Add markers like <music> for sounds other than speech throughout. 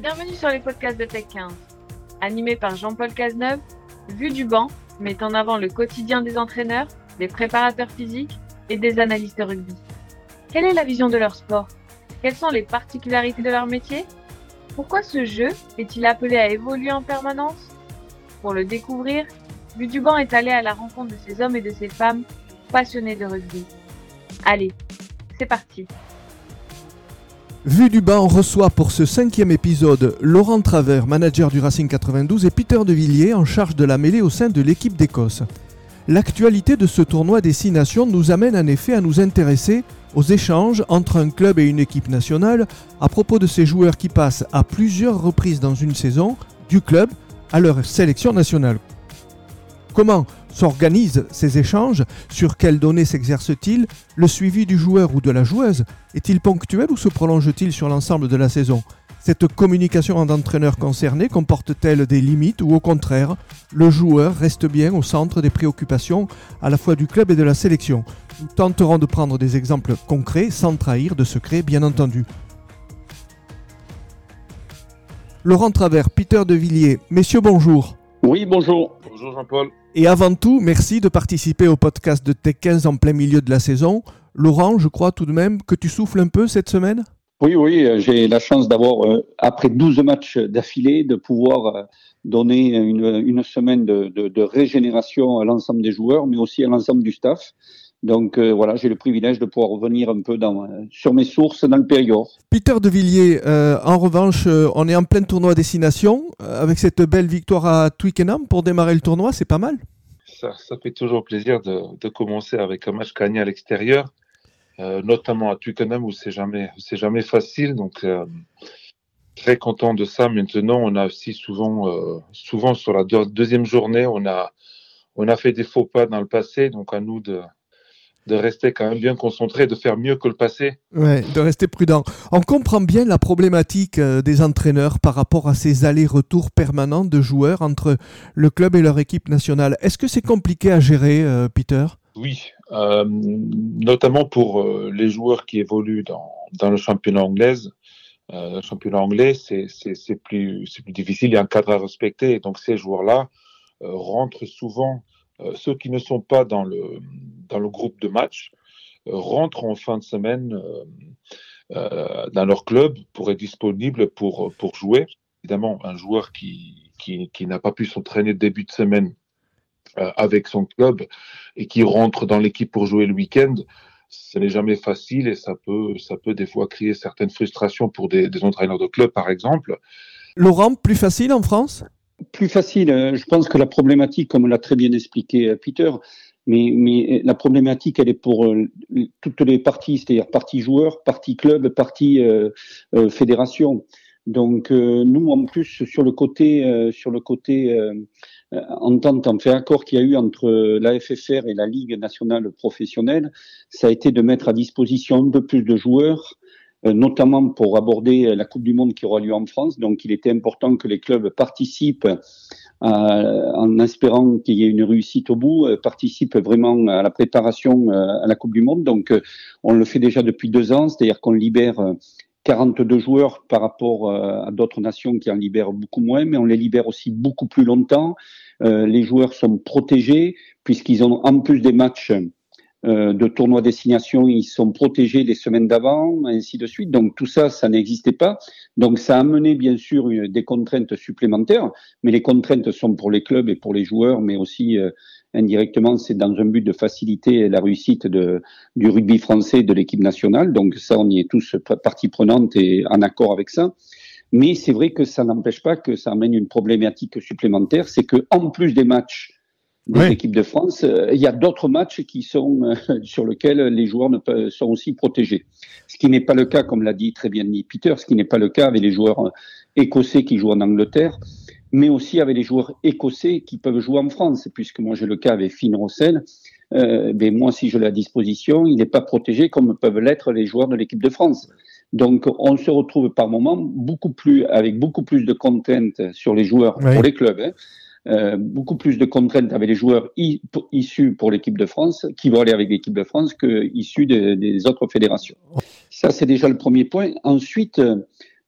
Bienvenue sur les podcasts de Tech 15. Animé par Jean-Paul Cazeneuve, Vue du banc met en avant le quotidien des entraîneurs, des préparateurs physiques et des analystes rugby. Quelle est la vision de leur sport? Quelles sont les particularités de leur métier? Pourquoi ce jeu est-il appelé à évoluer en permanence? Pour le découvrir, Vue du banc est allé à la rencontre de ces hommes et de ces femmes passionnés de rugby. Allez, c'est parti Vue du banc reçoit pour ce cinquième épisode Laurent Travers, manager du Racing 92, et Peter De Villiers en charge de la mêlée au sein de l'équipe d'Écosse. L'actualité de ce tournoi des Six Nations nous amène en effet à nous intéresser aux échanges entre un club et une équipe nationale à propos de ces joueurs qui passent à plusieurs reprises dans une saison du club à leur sélection nationale. Comment s'organisent ces échanges Sur quelles données s'exerce-t-il? Le suivi du joueur ou de la joueuse est-il ponctuel ou se prolonge-t-il sur l'ensemble de la saison? Cette communication entre entraîneurs concernés comporte-t-elle des limites ou au contraire, le joueur reste bien au centre des préoccupations à la fois du club et de la sélection? Nous tenterons de prendre des exemples concrets sans trahir de secrets bien entendu. Laurent Travers, Peter De Villiers, messieurs bonjour. Oui, bonjour. Bonjour Jean-Paul. Et avant tout, merci de participer au podcast de Tech 15 en plein milieu de la saison. Laurent, je crois tout de même que tu souffles un peu cette semaine? Oui, oui, euh, j'ai la chance d'avoir, euh, après 12 matchs d'affilée, de pouvoir euh, donner une, semaine de, régénération à l'ensemble des joueurs, mais aussi à l'ensemble du staff. Donc voilà, j'ai le privilège de pouvoir revenir un peu dans, sur mes sources dans le Périgord. Peter De Villiers, en revanche, on est en plein tournoi destination avec cette belle victoire à Twickenham pour démarrer le tournoi, c'est pas mal. Ça, ça, fait toujours plaisir de, de, commencer avec un match gagné à l'extérieur. Euh, notamment à Twickenham où c'est jamais c'est jamais facile. Donc euh, très content de ça. Maintenant, on a aussi souvent euh, souvent sur la deuxième journée, on a on a fait des faux pas dans le passé. Donc à nous de de rester quand même bien concentré, de faire mieux que le passé. Ouais, de rester prudent. On comprend bien la problématique des entraîneurs par rapport à ces allers-retours permanents de joueurs entre le club et leur équipe nationale. Est-ce que c'est compliqué à gérer, Peter? Oui, euh, notamment pour euh, les joueurs qui évoluent dans, dans le championnat anglais. Euh, le championnat anglais, c'est plus, plus difficile, il y a un cadre à respecter. Et donc ces joueurs-là euh, rentrent souvent, ceux qui ne sont pas dans le, dans le groupe de match, rentrent en fin de semaine dans leur club pour être disponible pour, pour jouer. Évidemment, un joueur qui, qui, qui n'a pas pu s'entraîner début de semaine euh, avec son club et qui rentre dans l'équipe pour jouer le week-end, ce n'est jamais facile et ça peut, ça peut des fois créer certaines frustrations pour des, des entraîneurs de club, par exemple. Laurent, plus facile en France? Plus facile. Euh, je pense que la problématique, comme l'a très bien expliqué euh, Peter, mais, mais, la problématique, elle est pour toutes les parties, c'est-à-dire partie joueur, partie club, partie euh, fédération. Donc nous, en plus, sur le côté, sur le côté euh, entente, en fait accord qu'il y a eu entre la FFR et la Ligue nationale professionnelle, ça a été de mettre à disposition un peu plus de joueurs, euh, notamment pour aborder la Coupe du Monde qui aura lieu en France. Donc, il était important que les clubs participent euh, en espérant qu'il y ait une réussite au bout, participent vraiment à la préparation à la Coupe du Monde. Donc, on le fait déjà depuis deux ans, c'est-à-dire qu'on libère 42 joueurs par rapport à d'autres nations qui en libèrent beaucoup moins, mais on les libère aussi beaucoup plus longtemps. Euh, les joueurs sont protégés puisqu'ils ont en plus des matchs euh, de tournois destination, ils sont protégés les semaines d'avant, ainsi de suite. Donc tout ça, ça n'existait pas. Donc ça a amené bien sûr des contraintes supplémentaires, mais les contraintes sont pour les clubs et pour les joueurs, mais aussi euh, indirectement, c'est dans un but de faciliter la réussite de, du rugby français de l'équipe nationale. Donc ça, on y est tous partie prenante et en accord avec ça. Mais c'est vrai que ça n'empêche pas que ça amène une problématique supplémentaire, c'est que en plus des matchs des équipes de France, euh, il y a d'autres matchs qui sont euh, <laughs> sur lesquels les joueurs ne peuvent, sont aussi protégés. Ce qui n'est pas le cas, comme l'a dit très bien Peter, ce qui n'est pas le cas avec les joueurs euh, écossais qui jouent en Angleterre, mais aussi avec les joueurs écossais qui peuvent jouer en France, puisque moi j'ai le cas avec Finn Rossel. Euh, ben moi, si je l'ai à disposition, il n'est pas protégé comme peuvent l'être les joueurs de l'équipe de France. Donc, on se retrouve par moment beaucoup plus, avec beaucoup plus de contraintes sur les joueurs pour les clubs, hein. Euh, beaucoup plus de contraintes avec les joueurs issus pour l'équipe de France, qui vont aller avec l'équipe de France, que issus des autres fédérations. Ça, c'est déjà le premier point. Ensuite,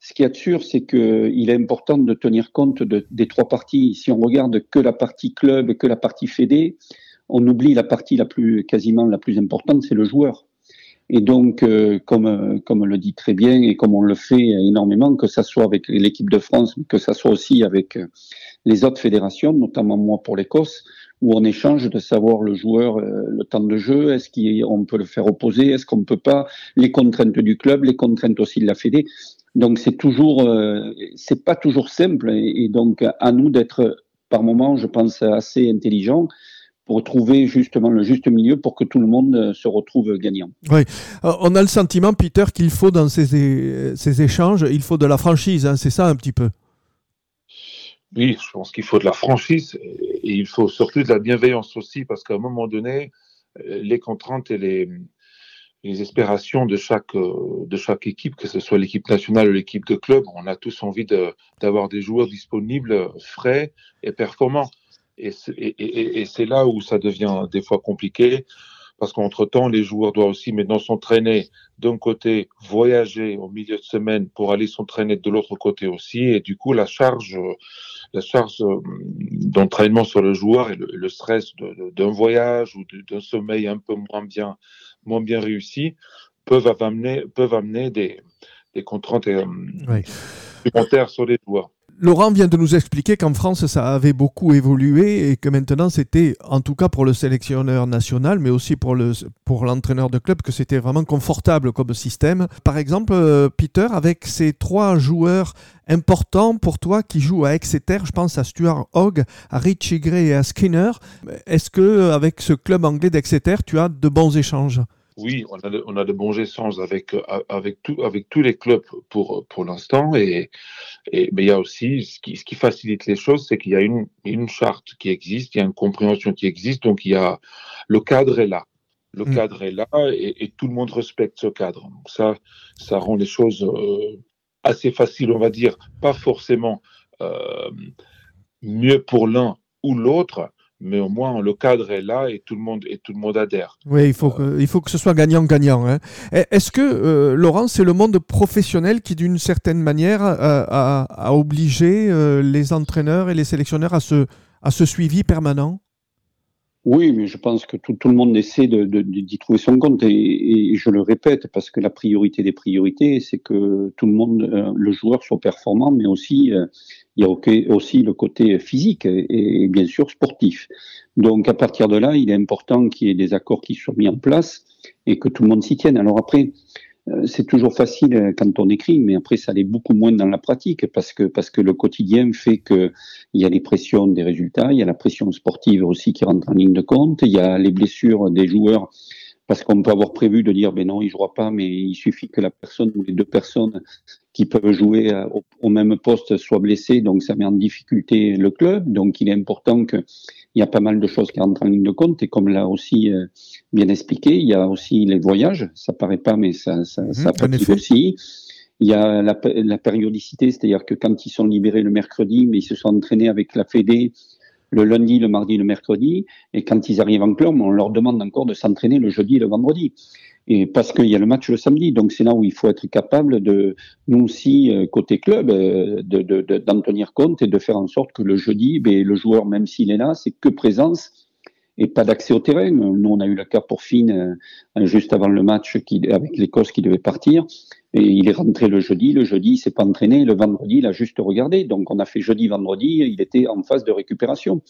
ce qui est sûr, c'est qu'il est important de tenir compte de, des trois parties. Si on regarde que la partie club, que la partie fédé, on oublie la partie la plus, quasiment la plus importante, c'est le joueur. Et donc, euh, comme, comme le dit très bien et comme on le fait énormément, que ça soit avec l'équipe de France, que ça soit aussi avec les autres fédérations, notamment moi pour l'Écosse, où on échange de savoir le joueur, euh, le temps de jeu, est-ce qu'on peut le faire opposer, est-ce qu'on ne peut pas, les contraintes du club, les contraintes aussi de la Fédé. Donc c'est toujours, euh, c'est pas toujours simple, et, donc à nous d'être par moment, je pense, assez intelligents pour trouver justement le juste milieu pour que tout le monde euh, se retrouve gagnant. Oui, on a le sentiment, Peter, qu'il faut dans ces, ces, échanges, il faut de la franchise, hein, c'est ça un petit peu? Oui, je pense qu'il faut de la franchise et il faut surtout de la bienveillance aussi parce qu'à un moment donné, euh, les contraintes et les, les espérations de chaque, euh, de chaque équipe, que ce soit l'équipe nationale ou l'équipe de club, on a tous envie d'avoir des joueurs disponibles, frais et performants. Et c'est là où ça devient des fois compliqué parce qu'entre-temps, les joueurs doivent aussi maintenant s'entraîner d'un côté, voyager au milieu de semaine pour aller s'entraîner de l'autre côté aussi. Et du coup, la charge, la charge euh, d'entraînement sur le joueur et le, stress d'un voyage ou d'un sommeil un peu moins bien, moins bien réussi peuvent amener, peuvent amener des, des contraintes euh, supplémentaires sur les joueurs. Laurent vient de nous expliquer qu'en France, ça avait beaucoup évolué et que maintenant, c'était, en tout cas pour le sélectionneur national, mais aussi pour, le, pour l'entraîneur de club, que c'était vraiment confortable comme système. Par exemple, euh, Peter, avec ces trois joueurs importants pour toi qui jouent à Exeter, je pense à Stuart Hogg, à Richie Gray et à Skinner, est-ce que avec ce club anglais d'Exeter, tu as de bons échanges? Oui, on a, de, on a de bons échanges avec, euh, avec, tout, avec tous les clubs pour, pour l'instant. Et, et, mais il y a aussi, ce qui, ce qui facilite les choses, c'est qu'il y a une, une charte qui existe, il y a une compréhension qui existe, donc il y a, le cadre est là. Le mm. cadre est là et, et, tout le monde respecte ce cadre. Donc ça, ça rend les choses euh, assez faciles, on va dire, pas forcément euh, mieux pour l'un ou l'autre, mais au moins le cadre est là et tout le monde, et tout le monde adhère. Oui, il faut, que, il faut que ce soit gagnant-gagnant. Hein. Est-ce que, euh, Laurent, c'est le monde professionnel qui, d'une certaine manière, a, obligé euh, les entraîneurs et les sélectionneurs à ce, à ce suivi permanent? Oui, mais je pense que tout, tout le monde essaie d'y de, de, trouver son compte et, et, je le répète parce que la priorité des priorités, c'est que tout le monde, euh, le joueur soit performant, mais aussi euh, il y a aussi le côté physique et, bien sûr sportif. Donc à partir de là, il est important qu'il y ait des accords qui soient mis en place et que tout le monde s'y tienne. Alors après, euh, c'est toujours facile euh, quand on écrit, mais après ça l'est beaucoup moins dans la pratique parce que parce que le quotidien fait que il y a les pressions des résultats, il y a la pression sportive aussi qui rentre en ligne de compte, il y a les blessures des joueurs parce qu'on peut avoir prévu de dire ben non il jouera pas, mais il suffit que la personne ou les deux personnes qui peuvent jouer euh, au, même poste soient blessées, donc ça met en difficulté le club. Donc il est important que il y a pas mal de choses qui rentrent en ligne de compte et comme l'a aussi euh, bien expliqué, il y a aussi les voyages. Ça paraît pas, mais ça, ça, mmh, ça aussi. Il y a la, la périodicité, c'est-à-dire que quand ils sont libérés le mercredi, mais ils se sont entraînés avec la Fédé le lundi, le mardi, le mercredi, et quand ils arrivent en club, on leur demande encore de s'entraîner le jeudi et le vendredi. Et parce qu'il y a le match le samedi, donc c'est là où il faut être capable de, nous aussi, euh, côté club, euh, d'en de, de, tenir compte et de faire en sorte que le jeudi, ben, le joueur, même s'il est là, c'est que présence et pas d'accès au terrain. Nous, on a eu le cas pour Finn euh, juste avant le match avec l'Écosse qui devait partir. Et il est rentré le jeudi. Le jeudi, il s'est pas entraîné. Le vendredi, il a juste regardé. Donc, on a fait jeudi, vendredi. Il était en phase de récupération.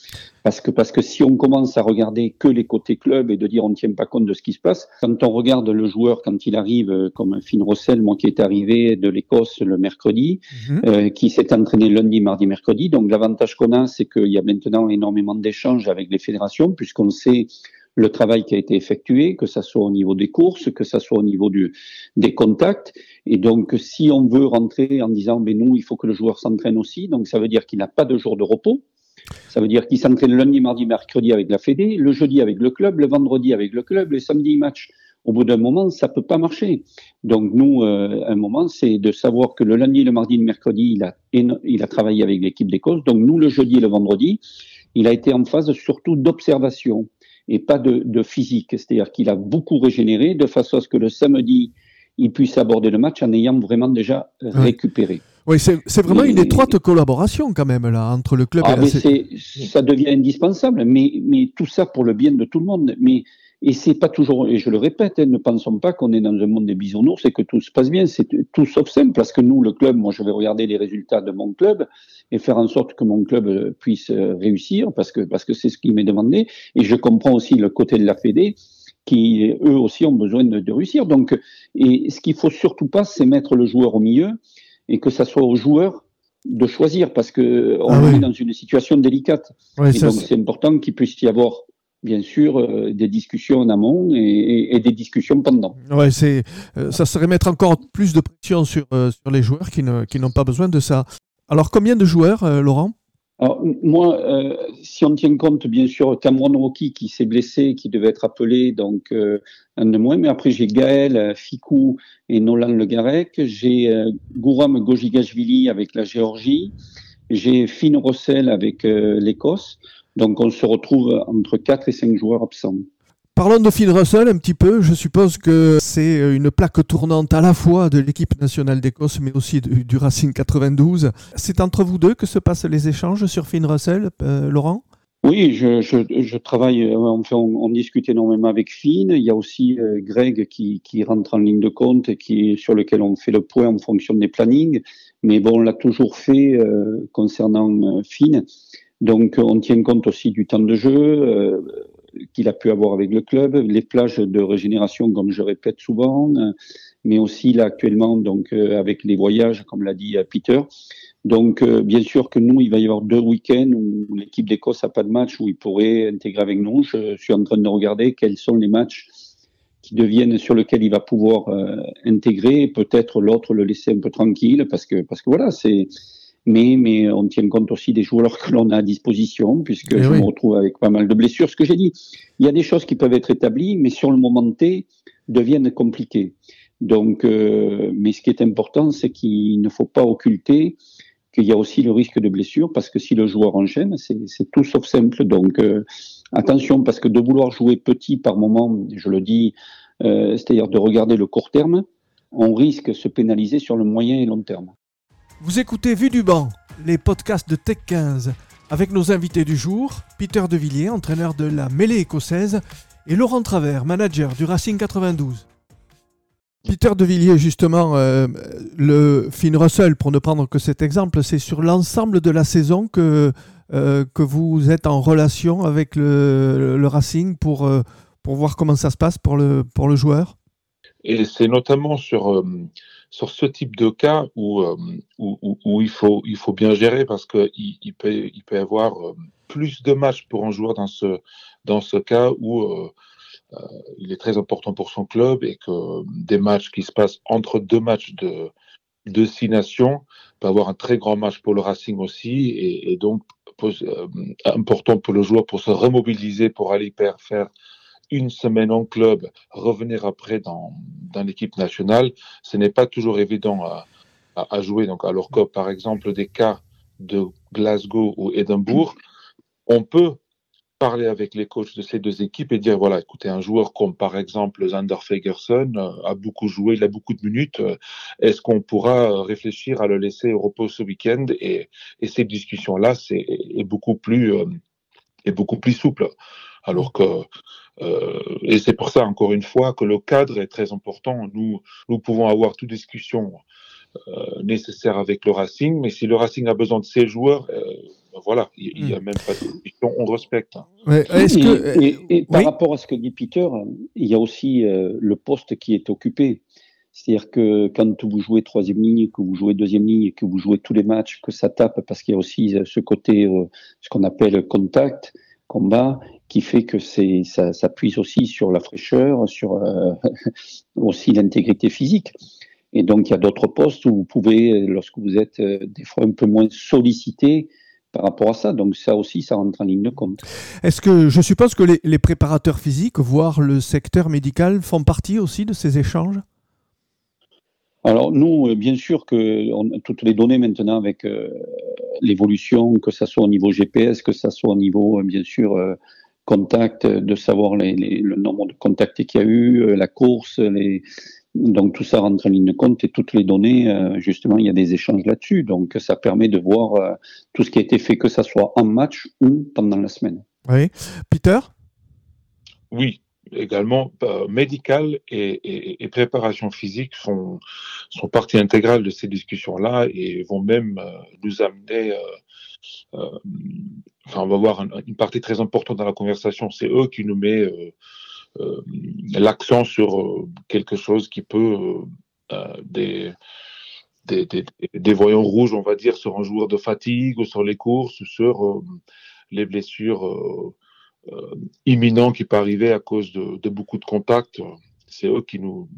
Parce que, parce que si on commence à regarder que les côtés club et de dire on ne tient pas compte de ce qui se passe, quand on regarde le joueur quand il arrive, euh, comme Finn Rossel, moi qui est arrivé de l'Écosse le mercredi, mhm. euh, qui s'est entraîné lundi, mardi, mercredi. Donc, l'avantage qu'on a, c'est qu'il y a maintenant énormément d'échanges avec les fédérations, puisqu'on sait le travail qui a été effectué, que ça soit au niveau des courses, que ça soit au niveau du, des contacts. Et donc, si on veut rentrer en disant, mais nous, il faut que le joueur s'entraîne aussi, donc ça veut dire qu'il n'a pas de jour de repos. Ça veut dire qu'il s'entraîne lundi, mardi, mercredi avec la Fédé, le jeudi avec le club, le vendredi avec le club, le samedi match. Au bout d'un moment, ça peut pas marcher. Donc nous, euh, un moment, c'est de savoir que le lundi, le mardi, le mercredi, il a, il a travaillé avec l'équipe d'Écosse. Donc nous, le jeudi et le vendredi, il a été en phase surtout d'observation et pas de, de physique. C'est-à-dire qu'il a beaucoup régénéré de façon à ce que le samedi, ils puissent aborder le match en ayant vraiment déjà récupéré. Oui, c'est vraiment une étroite collaboration quand même là entre le club ah, et la Ça devient indispensable, mais, mais tout ça pour le bien de tout le monde. Mais et c'est pas toujours, et je le répète, hein, ne pensons pas qu'on est dans un monde des bisounours et que tout se passe bien. C'est tout sauf simple parce que nous, le club, moi, je vais regarder les résultats de mon club et faire en sorte que mon club euh, puisse euh, réussir parce que parce que c'est ce qui m'est demandé. Et je comprends aussi le côté de la Fédé qui eux aussi ont besoin de, de réussir. Donc, et ce qu'il faut surtout pas, c'est mettre le joueur au milieu et que ça soit au joueur de choisir parce que on ah est dans une situation délicate. et donc c'est important qu'il puisse y avoir bien sûr euh, des discussions en amont et, des discussions pendant. Ouais, c'est euh, ça serait mettre encore plus de pression sur euh, sur les joueurs qui ne qui n'ont pas besoin de ça. Alors combien de joueurs, Laurent? Alors, moi, si on tient compte, bien sûr, Cameron Rocky qui s'est blessé, qui devait être appelé, donc un de moins, mais après j'ai Gaël, Fikou et Nolan Le Garec, j'ai Gouram Gojigashvili avec la Géorgie, j'ai Finn Rossel avec l'Écosse, donc on se retrouve entre 4 et 5 joueurs absents. Parlons de Finn Russell un petit peu. Je suppose que c'est une plaque tournante à la fois de l'équipe nationale d'Écosse, mais aussi du, Racing 92. C'est entre vous deux que se passent les échanges sur Finn Russell, euh, Laurent? Oui, je, je, je travaille, euh, on, on, discute énormément avec Finn. Il y a aussi euh, Greg qui, qui, rentre en ligne de compte et qui, sur lequel on fait le point en fonction des plannings. Mais bon, on l'a toujours fait concernant Finn. Donc, on tient compte aussi du temps de jeu euh, qu'il a pu avoir avec le club, les plages de régénération, comme je répète souvent, euh, mais aussi là actuellement, donc euh, avec les voyages, comme l'a dit Peter. Donc, bien sûr que nous, il va y avoir deux week-ends où l'équipe d'Écosse n'a pas de match où il pourrait intégrer avec nous. Je suis en train de regarder quels sont les matchs qui deviennent sur lesquels il va pouvoir intégrer. Peut-être l'autre le laisser un peu tranquille parce que parce que voilà, c'est mais, mais on tient compte aussi des joueurs <laughs> que l'on a à disposition, puisque eh je me retrouve avec pas mal de blessures. Ce que j'ai dit, il y a des choses qui peuvent être établies, mais sur le moment T, deviennent compliquées. Donc, euh, mais ce qui est important, c'est qu'il ne faut pas occulter qu'il y a aussi le risque de blessure, parce que si le joueur enchaîne, c'est tout sauf simple. Donc, euh, attention, parce que de vouloir jouer petit par moment, je le dis, euh, c'est-à-dire de regarder le court terme, on risque de se pénaliser sur le moyen et long terme. Vous écoutez Vue du banc, les podcasts de Tech 15, avec nos invités du jour, Peter Devilliers, entraîneur de la mêlée écossaise, et Laurent Travers, manager du Racing 92. Peter Devilliers, justement, euh, le Finn Russell, pour ne prendre que cet exemple, c'est sur l'ensemble de la saison que, euh, que vous êtes en relation avec le, Racing pour, euh, pour voir comment ça se passe pour le, pour le joueur? Et c'est notamment sur sur ce type de cas où, euh, il, faut, bien gérer parce qu'il il peut, y avoir euh, plus de matchs pour un joueur dans ce, dans ce cas où euh, il est très important pour son club et que des matchs qui se passent entre deux matchs de, de six nations peut avoir un très grand match pour le Racing aussi et donc important pour le joueur pour se remobiliser pour aller faire une semaine en club, revenir après dans, dans l'équipe nationale, ce n'est pas toujours évident à, jouer. Donc, alors que, par exemple, des cas de Glasgow ou Édimbourg, on peut parler avec les coachs de ces deux équipes et dire voilà, écoutez, un joueur comme par exemple Zander Fagerson euh, a beaucoup joué, il a beaucoup de minutes. Euh, est-ce qu'on pourra réfléchir à le laisser au repos ce week-end? Et, et, ces discussions-là, c'est euh, est beaucoup plus souple. Alors que euh, et c'est pour ça, encore une fois, que le cadre est très important. Nous, nous pouvons avoir toute discussion euh, nécessaire avec le Racing, mais si le Racing a besoin de ses joueurs, euh, voilà, il n'y a hmm. même pas de discussion, on respecte. et, par rapport à ce que dit Peter, il y a aussi le poste qui est occupé. C'est-à-dire que quand vous jouez troisième ligne, que vous jouez deuxième ligne, que vous jouez tous les matchs, que ça tape, parce qu'il y a aussi ce côté, ce qu'on appelle contact, combat, qui fait que c'est ça, ça puise aussi sur la fraîcheur, sur euh, <laughs> aussi l'intégrité physique. Et donc il y a d'autres postes où vous pouvez, lorsque vous êtes euh, des fois un peu moins sollicité, par rapport à ça. Donc ça aussi, ça rentre en ligne de compte. Est-ce que je suppose que les, les, préparateurs physiques, voire le secteur médical, font partie aussi de ces échanges? Alors nous, euh, bien sûr que on, toutes les données maintenant avec l'évolution, que ça soit au niveau GPS, que ça soit au niveau, bien sûr, contact, de savoir les, le nombre de contacts qu'il y a eu, euh, la course, les, Donc tout ça rentre en ligne de compte et toutes les données, euh, justement, il y a des échanges là-dessus. Donc ça permet de voir euh, tout ce qui a été fait, que ça soit en match ou pendant la semaine. Oui. Peter? Oui, également, euh, médical et, préparation physique sont, sont partie intégrale de ces discussions-là et vont même nous amener enfin, on va voir une partie très importante dans la conversation. C'est eux qui nous mettent euh, l'accent sur euh, quelque chose qui peut euh, des, des, des, voyants rouges, on va dire, sur un joueur de fatigue ou sur les courses ou sur les blessures imminentes qui peuvent arriver à cause de, de beaucoup de contacts. C'est eux qui nous,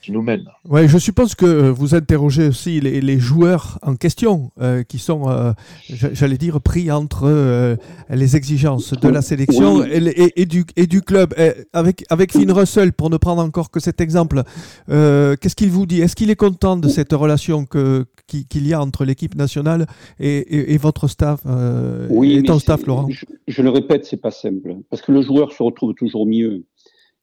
qui nous mène. Ouais, je suppose que euh, vous interrogez aussi les, joueurs en question euh, qui sont, euh, j'allais dire, pris entre les exigences de la sélection et, du, et du club. avec, avec Finn Russell, pour ne prendre encore que cet exemple, qu'est-ce qu'il vous dit? Est-ce qu'il est content de cette relation que, qu'il y a entre l'équipe nationale et, votre staff Oui, et ton staff, Laurent? je, je, le répète, c'est pas simple. Parce que le joueur se retrouve toujours mieux.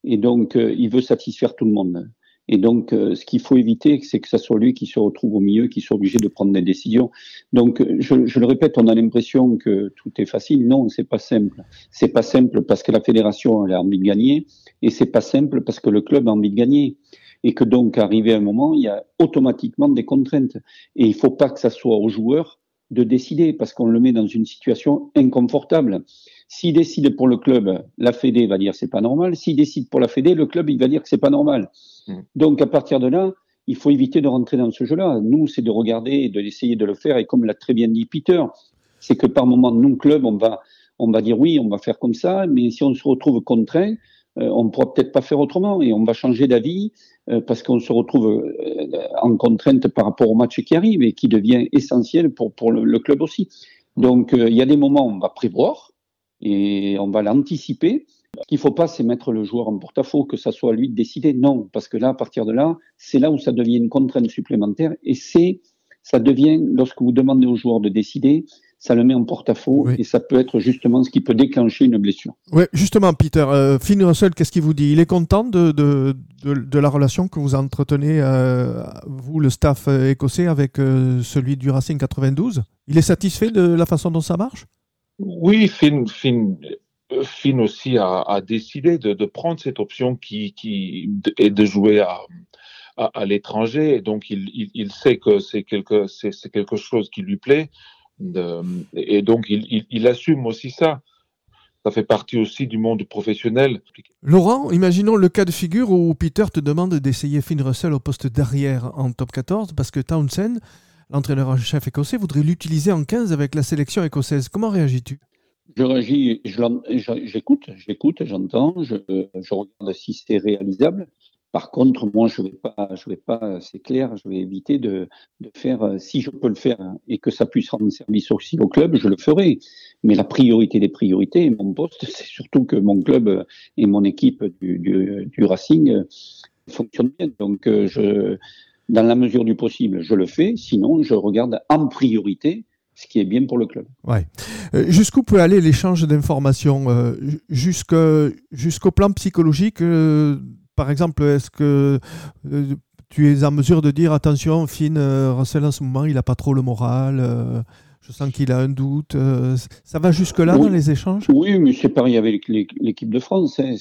Et donc, il veut satisfaire tout le monde. Et donc, euh, ce qu'il faut éviter, c'est que ce soit lui qui se retrouve au milieu, qui soit obligé de prendre des décisions. Donc, je, je le répète, on a l'impression que tout est facile. Non, c'est pas simple. C'est pas simple parce que la fédération a envie de gagner, et c'est pas simple parce que le club a envie de gagner. Et que donc, arrivé à un moment, il y a automatiquement des contraintes. Et il faut pas que ça soit aux joueurs de décider parce qu'on le met dans une situation inconfortable. S'il décide pour le club, la Fédé va dire c'est pas normal. S'il décide pour la Fédé, le club il va dire que c'est pas normal. Mm. Donc à partir de là, il faut éviter de rentrer dans ce jeu-là. Nous, c'est de regarder et d'essayer de le faire. Et comme l'a très bien dit Peter, c'est que par moment, nous, club, on va, on va dire oui, on va faire comme ça, mais si on se retrouve contraint, euh, on ne pourra peut-être pas faire autrement et on va changer d'avis euh, parce qu'on se retrouve euh, en contrainte par rapport au match qui arrive et qui devient essentiel pour, pour le, club aussi. Donc, il y a des moments où on va prévoir et on va l'anticiper ce qu'il ne faut pas, c'est mettre le joueur en porte-à-faux, que ça soit lui de décider. Non, parce que là, à partir de là, c'est là où ça devient une contrainte supplémentaire. Et c'est, ça devient, lorsque vous demandez au joueur de décider, ça le met en porte-à-faux et ça peut être justement ce qui peut déclencher une blessure. Oui, justement, Peter, euh, Finn Russell, qu'est-ce qu'il vous dit? Il est content de, de, de, la relation que vous entretenez, euh, vous, le staff écossais, avec euh, celui du Racing 92 Il est satisfait de la façon dont ça marche? Oui, Finn, aussi a, décidé de, prendre cette option qui, est de jouer à, l'étranger. Donc, il, sait que c'est quelque, c'est, quelque chose qui lui plaît. et donc, il, il, assume aussi ça. Ça fait partie aussi du monde professionnel. Laurent, imaginons le cas de figure où Peter te demande d'essayer Finn Russell au poste d'arrière en top 14 parce que Townsend, l'entraîneur en chef écossais, voudrait l'utiliser en 15 avec la sélection écossaise. Comment réagis-tu? Je réagis, j'écoute, j'écoute, j'entends, je, regarde si c'est réalisable. Par contre, moi, je vais vais pas, c'est clair, je vais éviter de, faire, si je peux le faire et que ça puisse rendre service aussi au club, je le ferai. Mais la priorité des priorités, mon poste, <laughs> c'est surtout que mon club et mon équipe du, du, du Racing fonctionnent bien. Donc, je, dans la mesure du possible, je le fais. Sinon, je regarde en priorité ce qui est bien pour le club. Ouais. Euh, jusqu'où peut aller l'échange d'informations euh, Jusqu'au plan psychologique euh, Par exemple, est-ce que tu es en mesure de dire attention, Finn Russell en ce moment, il n'a pas trop le moral je sens qu'il a un doute. ça va jusque-là dans les échanges? Oui, mais c'est pareil avec l'équipe de France. Hein.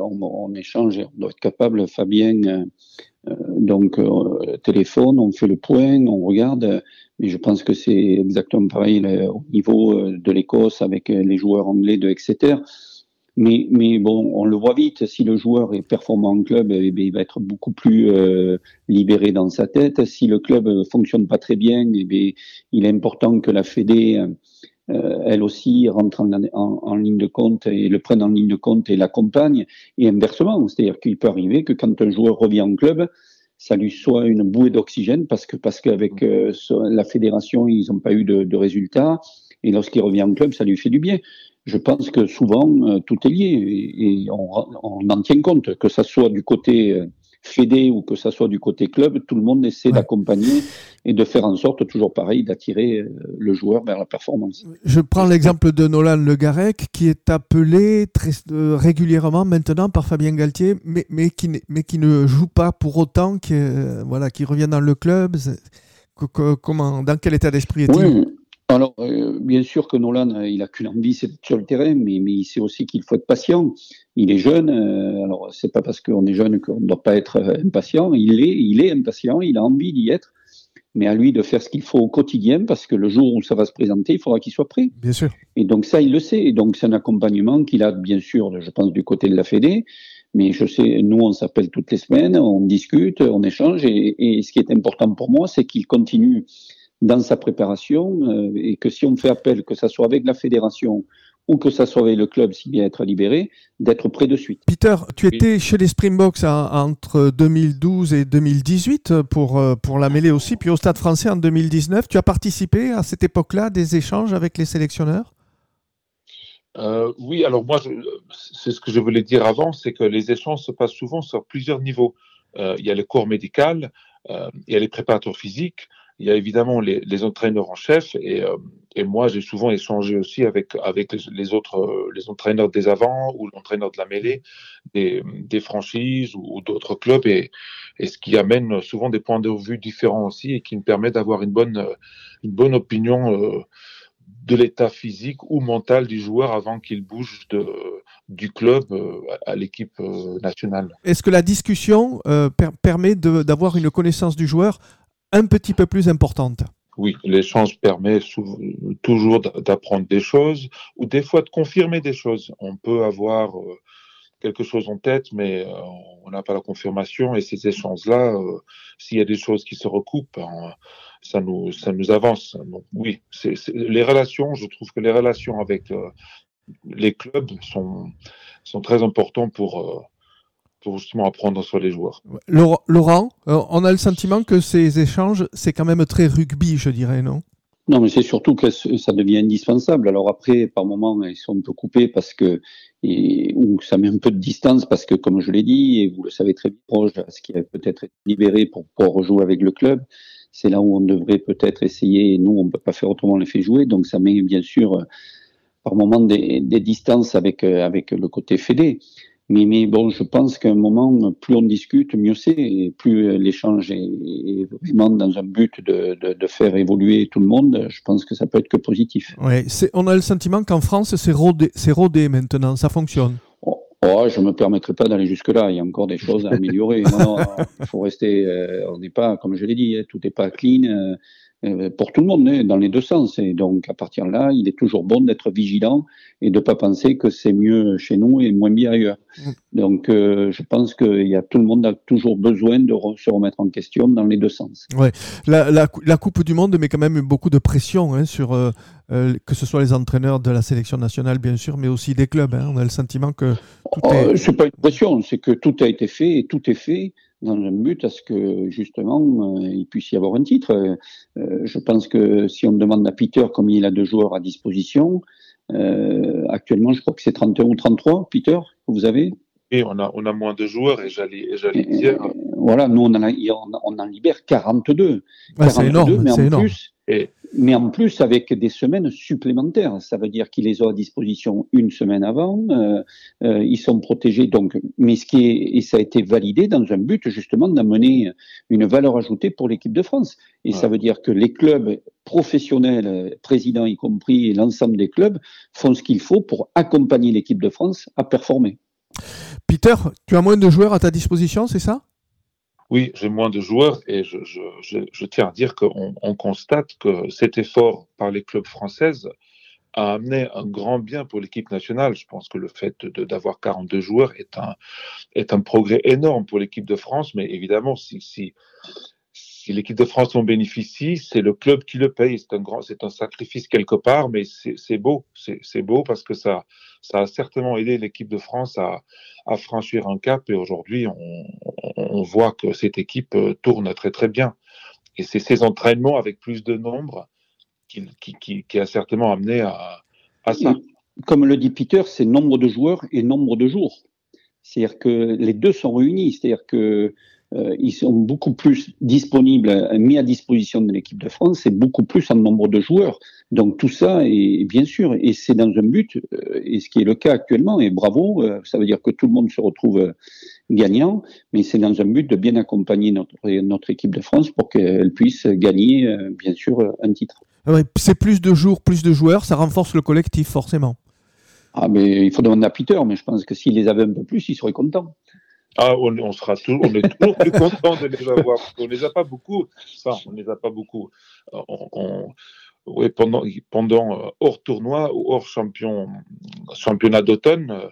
on, on, échange, on doit être capable, Fabien, donc téléphone, on fait le point, on regarde. Mais je pense que c'est exactement pareil au niveau euh, de l'Écosse avec euh, les joueurs anglais de Exeter. Mais, mais bon, on le voit vite. Si le joueur est performant en club, eh il va être beaucoup plus euh, libéré dans sa tête. Si le club fonctionne pas très bien, eh bien, il est important que la Fédé, euh, elle aussi, rentre en, en, en, ligne de compte et le prenne en ligne de compte et l'accompagne. Et inversement, c'est-à-dire qu'il peut arriver que quand un joueur revient en club, ça lui soit une bouée d'oxygène parce que parce qu'avec euh, la fédération ils n'ont pas eu de, de résultats et lorsqu'il revient en club ça lui fait du bien. Je pense que souvent euh, tout est lié et, on, on, en tient compte que ça soit du côté euh, fédé ou que ça soit du côté club, tout le monde essaie d'accompagner et de faire en sorte, toujours pareil, d'attirer euh, le joueur vers la performance. Je prends l'exemple de Nolan Le Garec, qui est appelé très, euh, régulièrement maintenant par Fabien Galtier, mais, mais, qui, mais qui ne joue pas pour autant, qui, voilà, qui revient dans le club. comment, dans quel état d'esprit est-il? Alors, euh, bien sûr que Nolan, euh, il a qu'une envie, c'est d'être sur le terrain, mais, mais il sait aussi qu'il faut être patient. Il est jeune, euh, alors c'est pas parce qu'on est jeune qu'on ne doit pas être impatient. Il est, il est impatient, il a envie d'y être, mais à lui de faire ce qu'il faut au quotidien, parce que le jour où ça va se présenter, il faudra qu'il soit prêt. Bien sûr. Et donc ça, il le sait. Et donc c'est un accompagnement qu'il a, bien sûr, je pense, du côté de la Fédé. Mais je sais, nous, on s'appelle toutes les semaines, on discute, on échange, et, et ce qui est important pour moi, c'est qu'il continue dans sa préparation euh, et que si on fait appel, que ça soit avec la fédération ou que ça soit avec le club s'il vient être libéré, d'être prêt de suite. Peter, tu étais chez les Springboks entre 2012 et 2018 pour, euh, pour la mêlée aussi, puis au Stade français en 2019. Tu as participé à cette époque-là des échanges avec les sélectionneurs? Euh, oui, alors moi, c'est ce que je voulais dire avant, c'est que les échanges se passent souvent sur plusieurs niveaux. il y a le corps médical, il y a les préparateurs physiques, il y a évidemment les, entraîneurs en chef et, euh, et moi j'ai souvent échangé aussi avec les autres euh, les entraîneurs des avants ou l'entraîneur de la mêlée des, franchises ou, d'autres clubs et, ce qui amène souvent des points de vue différents aussi et qui me permet d'avoir une bonne une bonne opinion euh, de l'état physique ou mental du joueur avant qu'il bouge de, du club à l'équipe nationale. Est-ce que la discussion permet d'avoir une connaissance du joueur un petit peu plus importante. Oui, l'échange permet toujours d'apprendre des choses ou des fois de confirmer des choses. On peut avoir euh, quelque chose en tête, mais euh, on n'a pas la confirmation. Et ces échanges-là, euh, s'il y a des choses qui se recoupent, hein, ça, nous, ça nous avance. Donc oui, les relations, je trouve que les relations avec les clubs sont, sont très importantes pour pour justement apprendre sur les joueurs. Laurent, euh, on a le sentiment que ces échanges, c'est quand même très rugby, je dirais, non? Non, mais c'est surtout que ça devient indispensable. Alors après, par moments, ils sont un peu coupés parce que, ou ça met un peu de distance parce que, comme je l'ai dit, et vous le savez très bien, proche à ce qui a peut-être été libéré pour pouvoir rejouer avec le club, c'est là où on devrait peut-être essayer, et nous, on ne peut pas faire autrement les fait jouer, donc ça met bien sûr par moments des, des distances avec, avec le côté fédé. Mais, mais bon, je pense qu'à un moment, plus on discute, mieux c'est, et plus l'échange est, vraiment dans un but de, de, de, faire évoluer tout le monde, je pense que ça peut être que positif. Ouais, on a le sentiment qu'en France, c'est rodé, rodé maintenant, ça fonctionne. Oh, oh je ne me permettrai pas d'aller jusque-là, il y a encore des choses à améliorer. Il faut rester, euh, on n'est pas, comme je l'ai dit, hein, tout n'est pas clean. Euh, euh, pour tout le monde, hein, dans les deux sens. Et donc, à partir de là, il est toujours bon d'être vigilant et de ne pas penser que c'est mieux chez nous et moins bien ailleurs. Mm. Donc, euh, je pense que y a, tout le monde a toujours besoin de se remettre en question dans les deux sens. Ouais. La, la, la, Coupe du Monde met quand même beaucoup de pression hein, sur euh, que ce soit les entraîneurs de la sélection nationale, bien sûr, mais aussi des clubs. Hein. On a le sentiment que tout oh, est. C'est pas une pression, c'est que tout a été fait et tout est fait dans un but à ce que justement euh, il puisse y avoir un titre. Euh, je pense que si on demande à Peter combien il a de joueurs à disposition, euh, actuellement je crois que c'est 31 ou 33, Peter, vous avez? Oui, on a, on a moins de joueurs et j'allais dire. voilà, nous on en, on en libère 42. c'est énorme, mais en plus, et, mais en plus avec des semaines supplémentaires. Ça veut dire qu'ils les ont à disposition une semaine avant, euh, euh, ils sont protégés. Donc, mais ce qui est, et ça a été validé dans un but justement d'amener une valeur ajoutée pour l'équipe de France. Et ça veut dire que les clubs professionnels, présidents y compris, et l'ensemble des clubs font ce qu'il faut pour accompagner l'équipe de France à performer. Peter, tu as moins de joueurs à ta disposition, c'est ça? Oui, j'ai moins de joueurs et je, je, je, tiens à dire qu'on on constate que cet effort par les clubs françaises a amené un grand bien pour l'équipe nationale. Je pense que le fait d'avoir 42 joueurs est un, est un progrès énorme pour l'équipe de France, mais évidemment, si, si, si l'équipe de France en bénéficie, c'est le club qui le paye. C'est un grand, c'est un sacrifice quelque part, mais c'est beau. C'est beau parce que ça, ça a certainement aidé l'équipe de France à, franchir un cap. Et aujourd'hui, on, voit que cette équipe euh, tourne très très bien. Et c'est ces entraînements avec plus de nombre qui, qui, a certainement amené à ça. Comme le dit Peter, c'est nombre de joueurs et nombre de jours C'est-à-dire que les deux sont réunis. C'est-à-dire que euh, ils sont beaucoup plus disponibles, euh, mis à disposition de l'équipe de France, c'est beaucoup plus en nombre de joueurs. Donc tout ça est bien sûr, et c'est dans un but, euh, et ce qui est le cas actuellement, et bravo, ça veut dire que tout le monde se retrouve gagnant, mais c'est dans un but de bien accompagner notre, notre équipe de France pour qu'elle puisse gagner, bien sûr, un titre. Ah c'est plus de jours, plus de joueurs, ça renforce le collectif forcément. Ah mais il faut demander à Peter, mais je pense que s'il les avait un peu plus, il serait content. Ah, on, sera on est toujours plus content de les avoir. On les a pas beaucoup. Enfin, on les a pas beaucoup. On, oui, pendant, pendant euh, hors tournoi ou hors champion, championnat d'automne. Euh,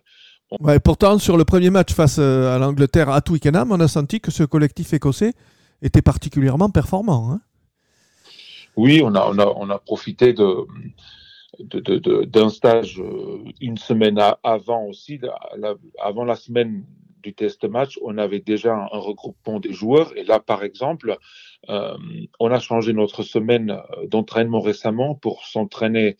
ouais, pourtant, sur le premier match face euh, à l'Angleterre à Twickenham, on a senti que ce collectif écossais était particulièrement performant. Hein. oui, on a, on, a, on a profité de, d'un stage une semaine avant aussi, avant la semaine du test match, on avait déjà un, regroupement des joueurs. Et là, par exemple, euh, on a changé notre semaine euh, d'entraînement récemment pour s'entraîner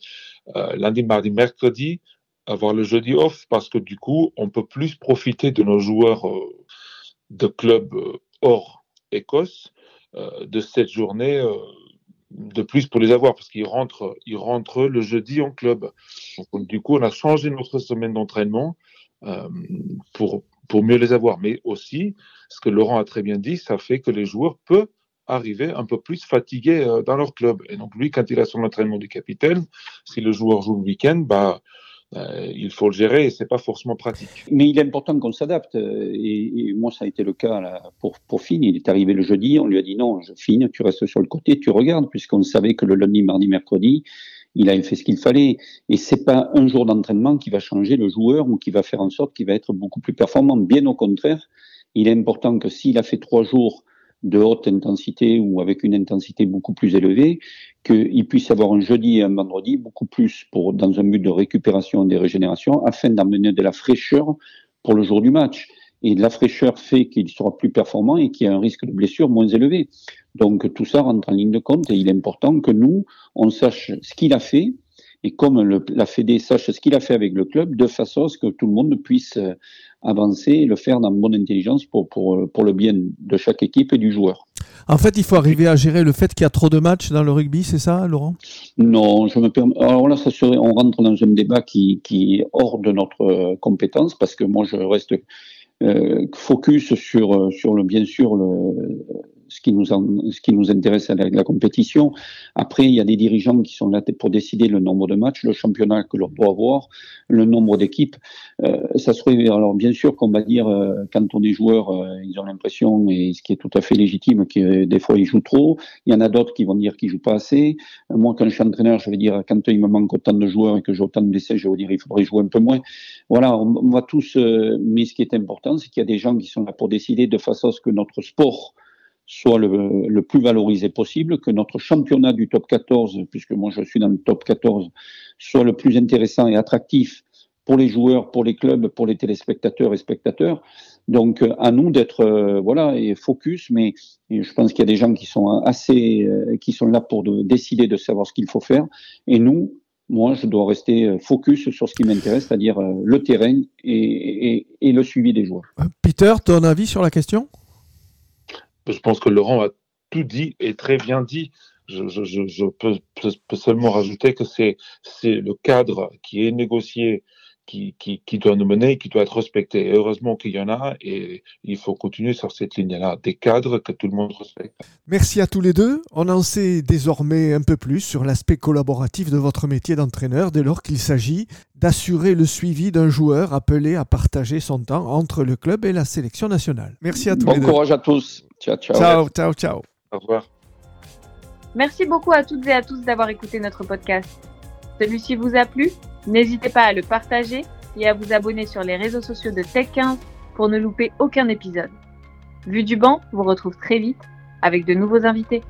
euh, lundi, mardi, mercredi, avoir le jeudi off, parce que du coup, on peut plus profiter de nos joueurs de club hors Écosse de cette journée de plus pour les avoir parce qu'ils rentrent, ils rentrent le jeudi en club. Donc, du coup, on a changé notre semaine d'entraînement pour pour mieux les avoir. Mais aussi, ce que Laurent a très bien dit, ça fait que les joueurs peuvent arriver un peu plus fatigués euh, dans leur club. Et donc lui, quand il a son entraînement du capitaine, si le joueur joue le week-end, bah, euh, il faut le gérer et c'est pas forcément pratique. Mais il est important qu'on s'adapte. Euh, et, moi, ça a été le cas pour, pour Finn. Il est arrivé le jeudi, on lui a dit non, Finn, tu restes sur le côté, tu regardes, puisqu'on savait que le lundi, mardi, mercredi, il a fait ce qu'il fallait. Et c'est pas un jour d'entraînement qui va changer le joueur ou qui va faire en sorte qu'il va être beaucoup plus performant. Bien au contraire, il est important que s'il a fait trois jours de haute intensité ou avec une intensité beaucoup plus élevée, qu'il puisse avoir un jeudi et un vendredi beaucoup plus pour, dans un but de récupération et de régénération afin d'amener de la fraîcheur pour le jour du match. Et la fraîcheur fait qu'il sera plus performant et qu'il y a un risque de blessure moins élevé. Donc tout ça rentre en ligne de compte et il est important que nous, on sache ce qu'il a fait et comme le, la Fédé sache ce qu'il a fait avec le club, de façon à ce que tout le monde puisse euh, avancer et le faire dans bonne intelligence pour, pour, pour le bien de chaque équipe et du joueur. En fait, il faut arriver à gérer le fait qu'il y a trop de matchs dans le rugby, c'est ça, Laurent? Non, je me permets. Alors là, ça serait, on rentre dans un débat qui, qui est hors de notre euh, compétence parce que moi, je reste focus sur, euh, sur le, bien sûr, le, ce qui nous, ce qui nous intéresse à la, compétition. Après, il y a des dirigeants qui sont là pour décider le nombre de matchs, le championnat que l'on doit avoir, le nombre d'équipes. Euh, ça serait, alors bien sûr qu'on va dire, euh, quand on est joueur, euh, ils ont l'impression, et ce qui est tout à fait légitime, que des fois ils jouent trop. Il y en a d'autres qui vont dire qu'ils jouent pas assez. moi, quand je suis entraîneur, je vais dire, quand il me manque autant de joueurs et que j'ai autant de blessés, je vais dire, il faudrait jouer un peu moins. Voilà, on, on va tous, mais ce qui est important, c'est qu'il y a des gens qui sont là pour décider de façon à ce que notre sport soit le, plus valorisé possible, que notre championnat du top 14, puisque moi je suis dans le top 14, soit le plus intéressant et attractif pour les joueurs, pour les clubs, pour les téléspectateurs et spectateurs. Donc à nous d'être euh, voilà et focus, mais je pense qu'il y a des gens qui sont assez, euh, qui sont là pour de, décider de savoir ce qu'il faut faire, et nous, moi, je dois rester euh, focus sur ce qui m'intéresse, c'est-à-dire le terrain et, et le suivi des joueurs. Peter, ton avis sur la question? Je pense que Laurent a tout dit et très bien dit. Je, peux, seulement rajouter que c'est le cadre qui est négocié qui, doit nous mener, qui doit être respecté. heureusement qu'il y en a et il faut continuer sur cette ligne-là, des cadres que tout le monde respecte. Merci à tous les deux. On en sait désormais un peu plus sur l'aspect collaboratif de votre métier d'entraîneur dès lors qu'il s'agit d'assurer le suivi d'un joueur appelé à partager son temps entre le club et la sélection nationale. Merci à tous les deux. Bon courage à tous. Ciao, ciao. Ciao, ciao, ciao. Au revoir. Merci beaucoup à toutes et à tous d'avoir écouté notre podcast. Celui-ci vous a plu? N'hésitez pas à le partager et à vous abonner sur les réseaux sociaux de Tech15 pour ne louper aucun épisode. Vue du banc vous retrouve très vite avec de nouveaux invités.